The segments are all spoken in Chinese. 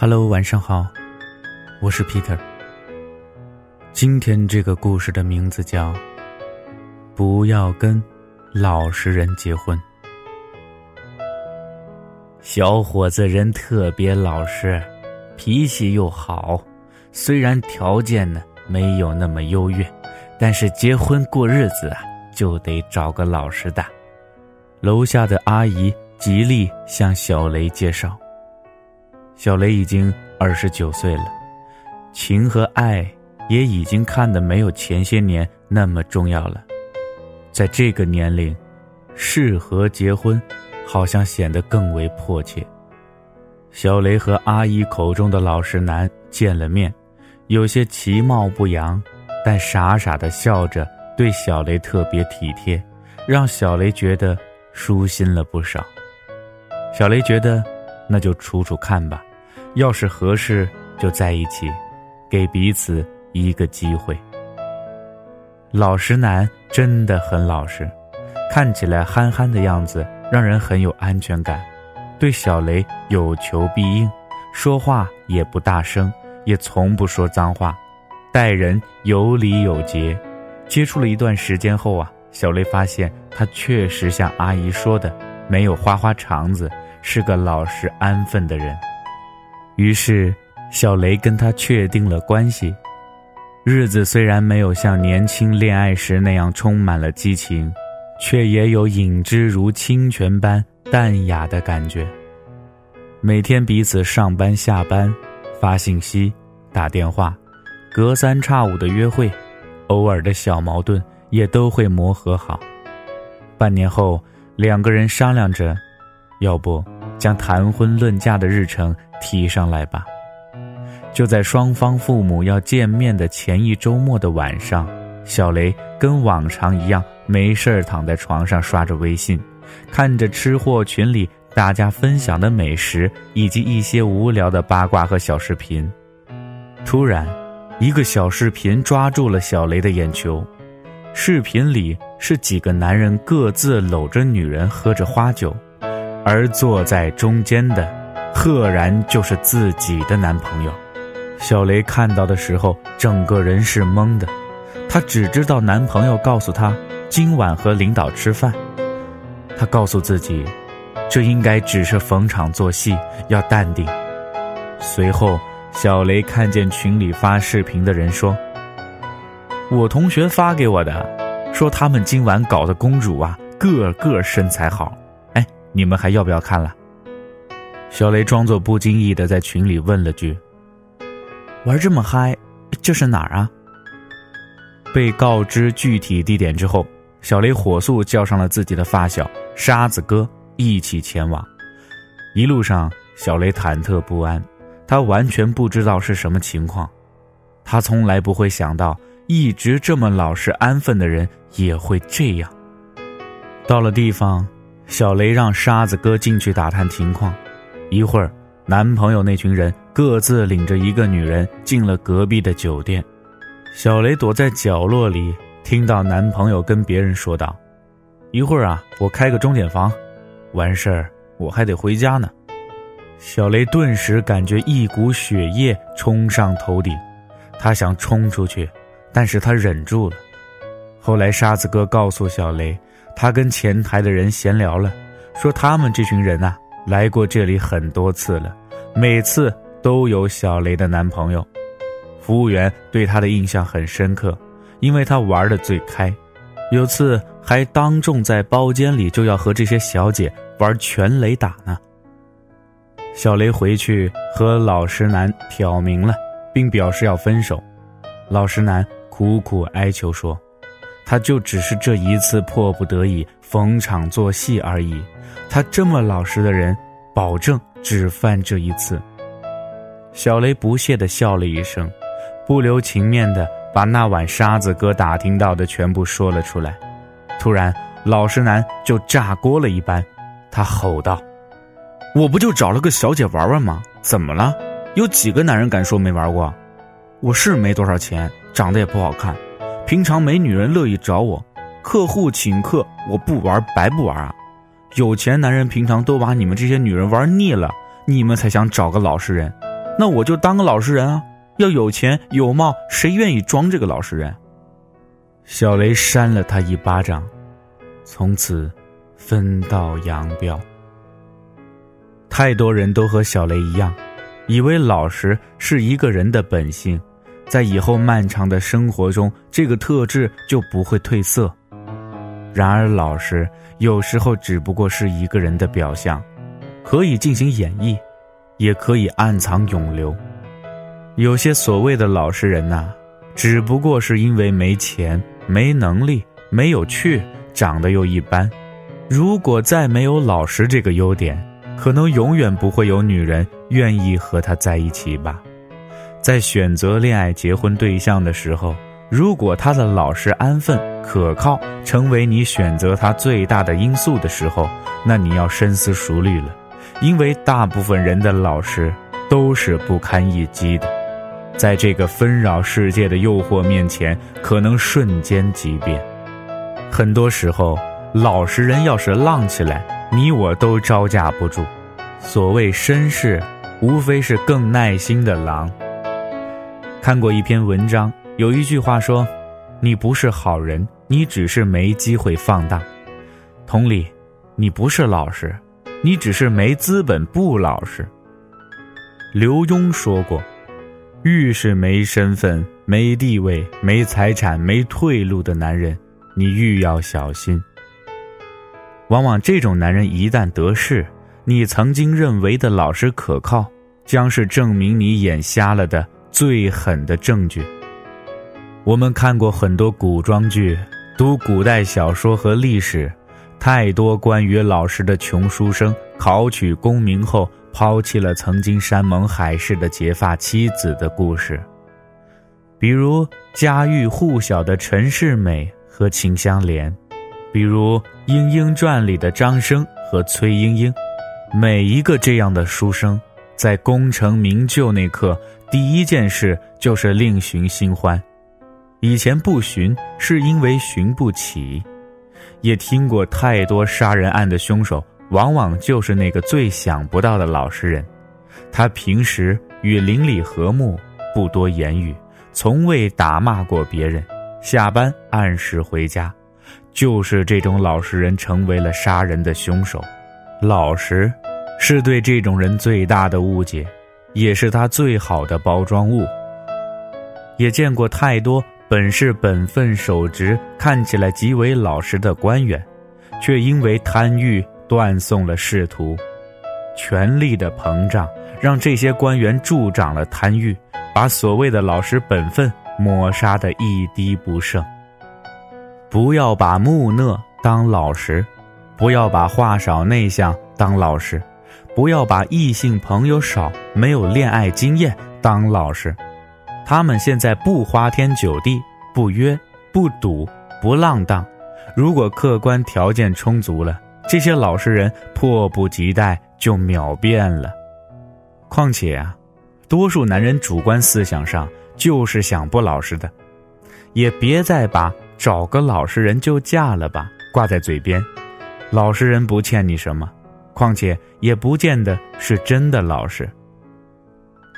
Hello，晚上好，我是 Peter。今天这个故事的名字叫《不要跟老实人结婚》。小伙子人特别老实，脾气又好，虽然条件呢没有那么优越，但是结婚过日子啊就得找个老实的。楼下的阿姨极力向小雷介绍。小雷已经二十九岁了，情和爱也已经看得没有前些年那么重要了。在这个年龄，适合结婚，好像显得更为迫切。小雷和阿姨口中的老实男见了面，有些其貌不扬，但傻傻的笑着，对小雷特别体贴，让小雷觉得舒心了不少。小雷觉得，那就处处看吧。要是合适，就在一起，给彼此一个机会。老实男真的很老实，看起来憨憨的样子，让人很有安全感。对小雷有求必应，说话也不大声，也从不说脏话，待人有礼有节。接触了一段时间后啊，小雷发现他确实像阿姨说的，没有花花肠子，是个老实安分的人。于是，小雷跟他确定了关系。日子虽然没有像年轻恋爱时那样充满了激情，却也有饮之如清泉般淡雅的感觉。每天彼此上班下班，发信息、打电话，隔三差五的约会，偶尔的小矛盾也都会磨合好。半年后，两个人商量着，要不将谈婚论嫁的日程。提上来吧。就在双方父母要见面的前一周末的晚上，小雷跟往常一样没事儿躺在床上刷着微信，看着吃货群里大家分享的美食以及一些无聊的八卦和小视频。突然，一个小视频抓住了小雷的眼球。视频里是几个男人各自搂着女人喝着花酒，而坐在中间的。赫然就是自己的男朋友，小雷看到的时候，整个人是懵的。她只知道男朋友告诉她今晚和领导吃饭，她告诉自己，这应该只是逢场作戏，要淡定。随后，小雷看见群里发视频的人说：“我同学发给我的，说他们今晚搞的公主啊，个个身材好。哎，你们还要不要看了？”小雷装作不经意的在群里问了句：“玩这么嗨，这是哪儿啊？”被告知具体地点之后，小雷火速叫上了自己的发小沙子哥一起前往。一路上，小雷忐忑不安，他完全不知道是什么情况，他从来不会想到一直这么老实安分的人也会这样。到了地方，小雷让沙子哥进去打探情况。一会儿，男朋友那群人各自领着一个女人进了隔壁的酒店。小雷躲在角落里，听到男朋友跟别人说道：“一会儿啊，我开个钟点房，完事儿我还得回家呢。”小雷顿时感觉一股血液冲上头顶，他想冲出去，但是他忍住了。后来沙子哥告诉小雷，他跟前台的人闲聊了，说他们这群人啊。来过这里很多次了，每次都有小雷的男朋友。服务员对他的印象很深刻，因为他玩的最开，有次还当众在包间里就要和这些小姐玩全雷打呢。小雷回去和老实男挑明了，并表示要分手。老实男苦苦哀求说：“他就只是这一次迫不得已逢场作戏而已。”他这么老实的人，保证只犯这一次。小雷不屑地笑了一声，不留情面地把那晚沙子哥打听到的全部说了出来。突然，老实男就炸锅了一般，他吼道：“我不就找了个小姐玩玩吗？怎么了？有几个男人敢说没玩过？我是没多少钱，长得也不好看，平常没女人乐意找我，客户请客，我不玩白不玩啊！”有钱男人平常都把你们这些女人玩腻了，你们才想找个老实人。那我就当个老实人啊！要有钱有貌，谁愿意装这个老实人？小雷扇了他一巴掌，从此分道扬镳。太多人都和小雷一样，以为老实是一个人的本性，在以后漫长的生活中，这个特质就不会褪色。然而，老实有时候只不过是一个人的表象，可以进行演绎，也可以暗藏永留。有些所谓的老实人呐，只不过是因为没钱。没能力，没有趣，长得又一般。如果再没有老实这个优点，可能永远不会有女人愿意和他在一起吧。在选择恋爱、结婚对象的时候，如果他的老实、安分、可靠成为你选择他最大的因素的时候，那你要深思熟虑了，因为大部分人的老实都是不堪一击的。在这个纷扰世界的诱惑面前，可能瞬间即变。很多时候，老实人要是浪起来，你我都招架不住。所谓绅士，无非是更耐心的狼。看过一篇文章，有一句话说：“你不是好人，你只是没机会放大。”同理，你不是老实，你只是没资本不老实。刘墉说过。越是没身份、没地位、没财产、没退路的男人，你愈要小心。往往这种男人一旦得势，你曾经认为的老实可靠，将是证明你眼瞎了的最狠的证据。我们看过很多古装剧，读古代小说和历史，太多关于老实的穷书生考取功名后。抛弃了曾经山盟海誓的结发妻子的故事，比如家喻户晓的陈世美和秦香莲，比如《莺莺传》里的张生和崔莺莺。每一个这样的书生，在功成名就那刻，第一件事就是另寻新欢。以前不寻，是因为寻不起。也听过太多杀人案的凶手。往往就是那个最想不到的老实人，他平时与邻里和睦，不多言语，从未打骂过别人，下班按时回家。就是这种老实人成为了杀人的凶手。老实，是对这种人最大的误解，也是他最好的包装物。也见过太多本是本分守职、看起来极为老实的官员，却因为贪欲。断送了仕途，权力的膨胀让这些官员助长了贪欲，把所谓的老实本分抹杀的一滴不剩。不要把木讷当老实，不要把话少内向当老实，不要把异性朋友少、没有恋爱经验当老实。他们现在不花天酒地，不约不赌，不浪荡。如果客观条件充足了。这些老实人迫不及待就秒变了。况且啊，多数男人主观思想上就是想不老实的，也别再把找个老实人就嫁了吧挂在嘴边。老实人不欠你什么，况且也不见得是真的老实。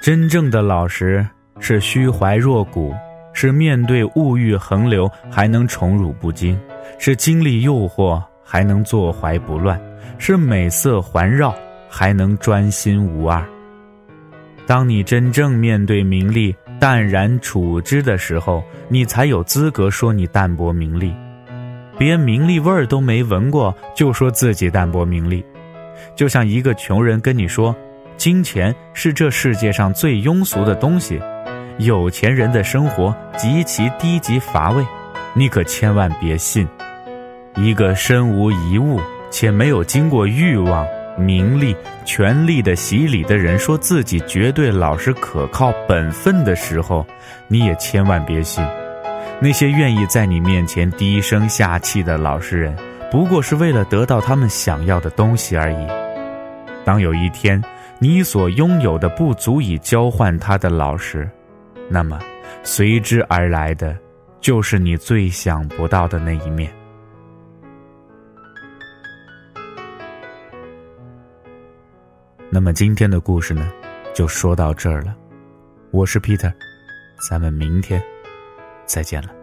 真正的老实是虚怀若谷，是面对物欲横流还能宠辱不惊，是经历诱惑。还能坐怀不乱，是美色环绕，还能专心无二。当你真正面对名利淡然处之的时候，你才有资格说你淡泊名利。别名利味儿都没闻过，就说自己淡泊名利，就像一个穷人跟你说，金钱是这世界上最庸俗的东西，有钱人的生活极其低级乏味，你可千万别信。一个身无一物且没有经过欲望、名利、权力的洗礼的人，说自己绝对老实、可靠、本分的时候，你也千万别信。那些愿意在你面前低声下气的老实人，不过是为了得到他们想要的东西而已。当有一天你所拥有的不足以交换他的老实，那么随之而来的，就是你最想不到的那一面。那么今天的故事呢，就说到这儿了。我是 Peter，咱们明天再见了。